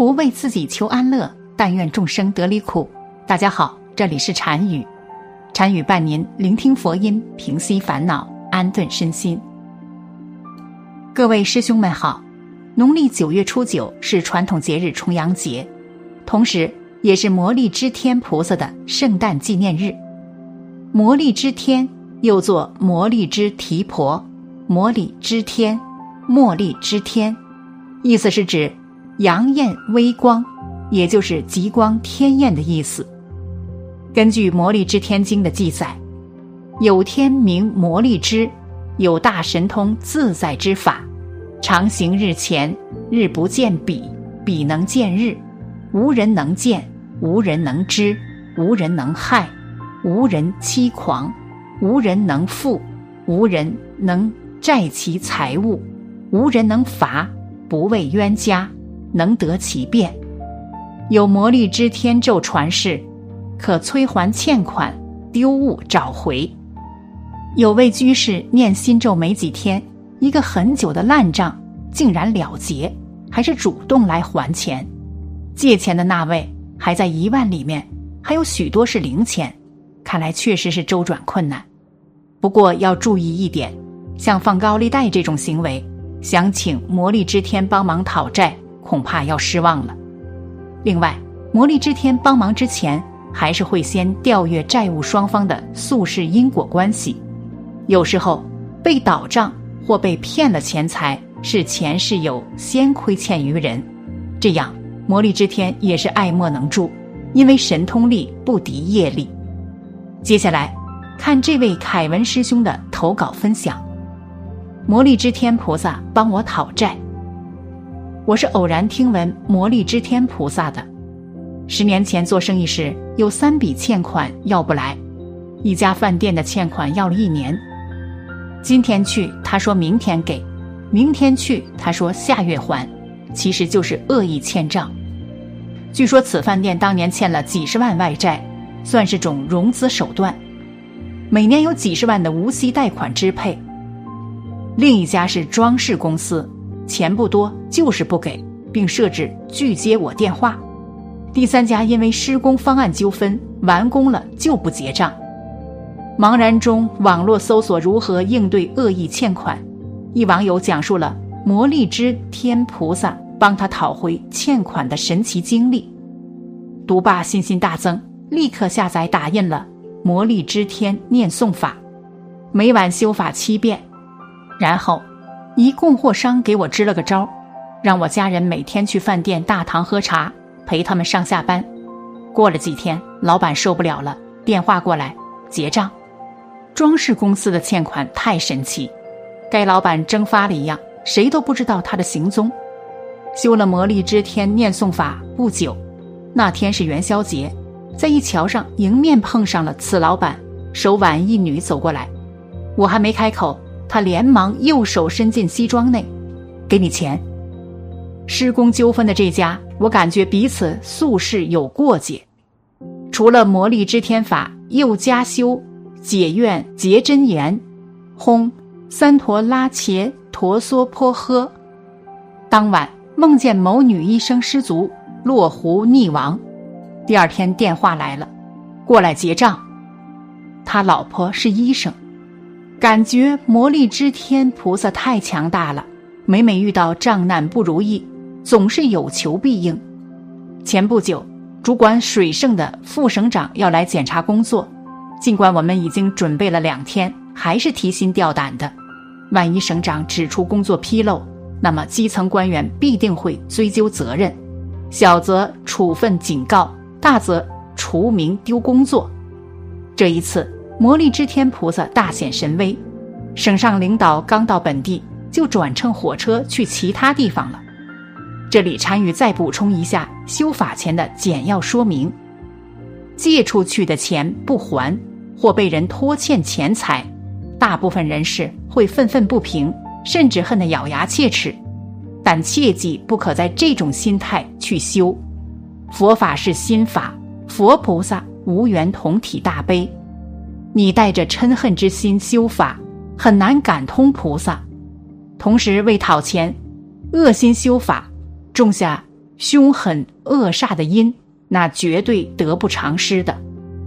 不为自己求安乐，但愿众生得离苦。大家好，这里是禅语，禅语伴您聆听佛音，平息烦恼，安顿身心。各位师兄们好，农历九月初九是传统节日重阳节，同时也是摩利支天菩萨的圣诞纪念日。摩利支天又作摩利支提婆、摩利支天、茉莉支天，意思是指。阳焰微光，也就是极光天焰的意思。根据《魔力之天经》的记载，有天名魔力之，有大神通自在之法，常行日前，日不见彼，彼能见日，无人能见，无人能知，无人能害，无人欺狂，无人能富，无人能债其财物，无人能罚，不畏冤家。能得其变，有魔力之天咒传世，可催还欠款、丢物找回。有位居士念心咒没几天，一个很久的烂账竟然了结，还是主动来还钱。借钱的那位还在一万里面，还有许多是零钱，看来确实是周转困难。不过要注意一点，像放高利贷这种行为，想请魔力之天帮忙讨债。恐怕要失望了。另外，魔力之天帮忙之前，还是会先调阅债务双方的宿世因果关系。有时候被倒账或被骗了钱财，是前世有先亏欠于人，这样魔力之天也是爱莫能助，因为神通力不敌业力。接下来，看这位凯文师兄的投稿分享：魔力之天菩萨帮我讨债。我是偶然听闻魔力之天菩萨的。十年前做生意时，有三笔欠款要不来，一家饭店的欠款要了一年。今天去，他说明天给；明天去，他说下月还，其实就是恶意欠账。据说此饭店当年欠了几十万外债，算是种融资手段，每年有几十万的无息贷款支配。另一家是装饰公司。钱不多，就是不给，并设置拒接我电话。第三家因为施工方案纠纷，完工了就不结账。茫然中，网络搜索如何应对恶意欠款，一网友讲述了魔力之天菩萨帮他讨回欠款的神奇经历。读罢信心大增，立刻下载打印了魔力之天念诵法，每晚修法七遍，然后。一供货商给我支了个招，让我家人每天去饭店大堂喝茶，陪他们上下班。过了几天，老板受不了了，电话过来结账。装饰公司的欠款太神奇，该老板蒸发了一样，谁都不知道他的行踪。修了魔力之天念诵法不久，那天是元宵节，在一桥上迎面碰上了此老板，手挽一女走过来，我还没开口。他连忙右手伸进西装内，给你钱。施工纠纷的这家，我感觉彼此素世有过节。除了魔力之天法，又加修解怨结真言，轰三陀拉切陀娑婆诃。当晚梦见某女医生失足落湖溺亡，第二天电话来了，过来结账。他老婆是医生。感觉魔力之天菩萨太强大了，每每遇到障难不如意，总是有求必应。前不久，主管水圣的副省长要来检查工作，尽管我们已经准备了两天，还是提心吊胆的。万一省长指出工作纰漏，那么基层官员必定会追究责任，小则处分警告，大则除名丢工作。这一次。魔力之天菩萨大显神威，省上领导刚到本地，就转乘火车去其他地方了。这里单于再补充一下修法前的简要说明：借出去的钱不还，或被人拖欠钱财，大部分人士会愤愤不平，甚至恨得咬牙切齿。但切记不可在这种心态去修。佛法是心法，佛菩萨无缘同体大悲。你带着嗔恨之心修法，很难感通菩萨。同时为讨钱，恶心修法，种下凶狠恶煞的因，那绝对得不偿失的。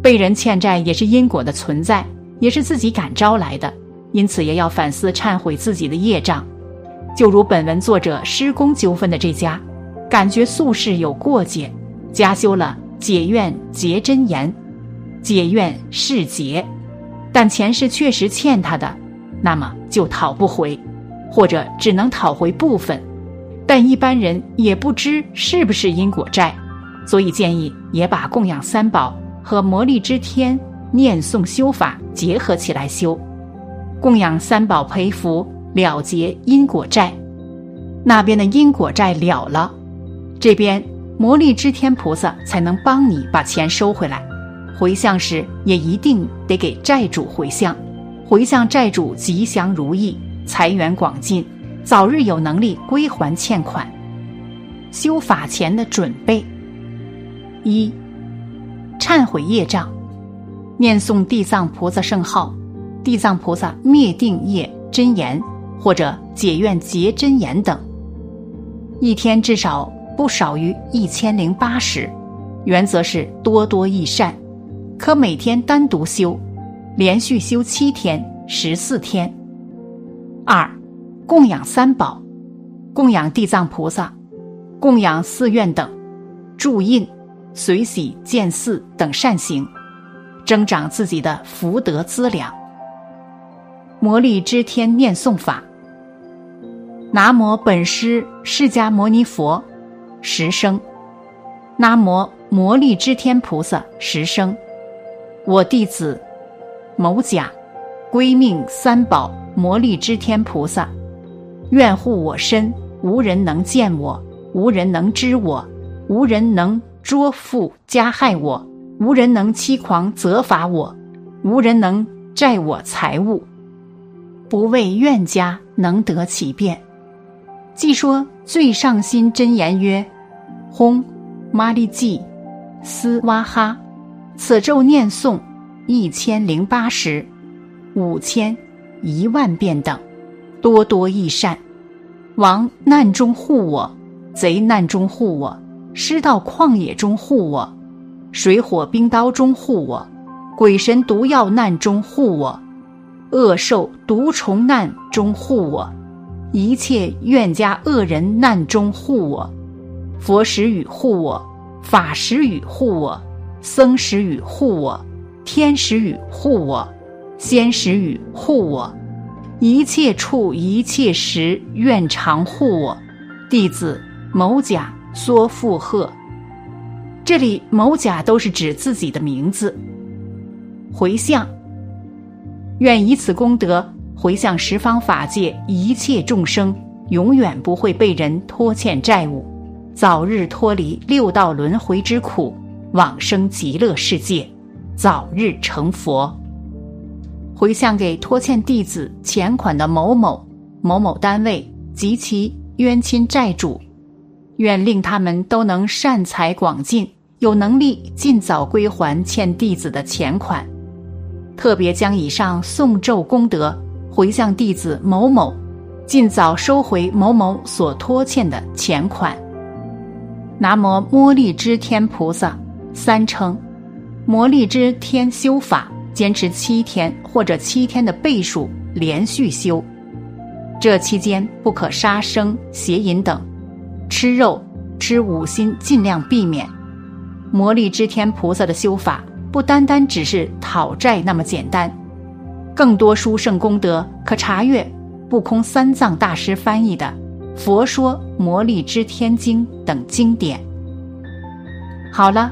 被人欠债也是因果的存在，也是自己感招来的，因此也要反思忏悔自己的业障。就如本文作者施工纠纷的这家，感觉宿世有过节，加修了解怨结真言，解怨释结，但前世确实欠他的，那么就讨不回，或者只能讨回部分，但一般人也不知是不是因果债，所以建议也把供养三宝和魔力之天念诵修法结合起来修，供养三宝培福。了结因果债，那边的因果债了了，这边魔力之天菩萨才能帮你把钱收回来。回向时也一定得给债主回向，回向债主吉祥如意、财源广进，早日有能力归还欠款。修法前的准备：一、忏悔业障，念诵地藏菩萨圣号，地藏菩萨灭定业真言。或者解怨结真言等，一天至少不少于一千零八十，原则是多多益善，可每天单独修，连续修七天、十四天。二，供养三宝，供养地藏菩萨，供养寺院等，注印、随喜建寺等善行，增长自己的福德资粮。魔力之天念诵法。南无本师释迦牟尼佛，十声；南无魔力之天菩萨，十声。我弟子某甲，归命三宝魔力之天菩萨，愿护我身，无人能见我，无人能知我，无人能捉缚加害我，无人能欺狂责罚我，无人能债我财物，不为怨家能得其便。既说最上心真言曰：“轰，玛利季，斯哇哈。”此咒念诵一千零八十、五千、一万遍等，多多益善。王难中护我，贼难中护我，师道旷野中护我，水火冰刀中护我，鬼神毒药难中护我，恶兽毒虫难中护我。一切怨家恶人难中护我，佛时语护我，法时语护我，僧时语护我，天时语护我，仙时语护我，一切处一切时愿常护我。弟子某甲缩附贺。这里某甲都是指自己的名字。回向，愿以此功德。回向十方法界一切众生，永远不会被人拖欠债务，早日脱离六道轮回之苦，往生极乐世界，早日成佛。回向给拖欠弟子钱款的某某某某单位及其冤亲债主，愿令他们都能善财广进，有能力尽早归还欠弟子的钱款。特别将以上诵咒功德。回向弟子某某，尽早收回某某所拖欠的钱款。南无摩利支天菩萨三称，摩利支天修法，坚持七天或者七天的倍数连续修。这期间不可杀生、邪淫等，吃肉、吃五辛尽量避免。摩利支天菩萨的修法不单单只是讨债那么简单。更多殊胜功德，可查阅不空三藏大师翻译的《佛说魔力之天经》等经典。好了，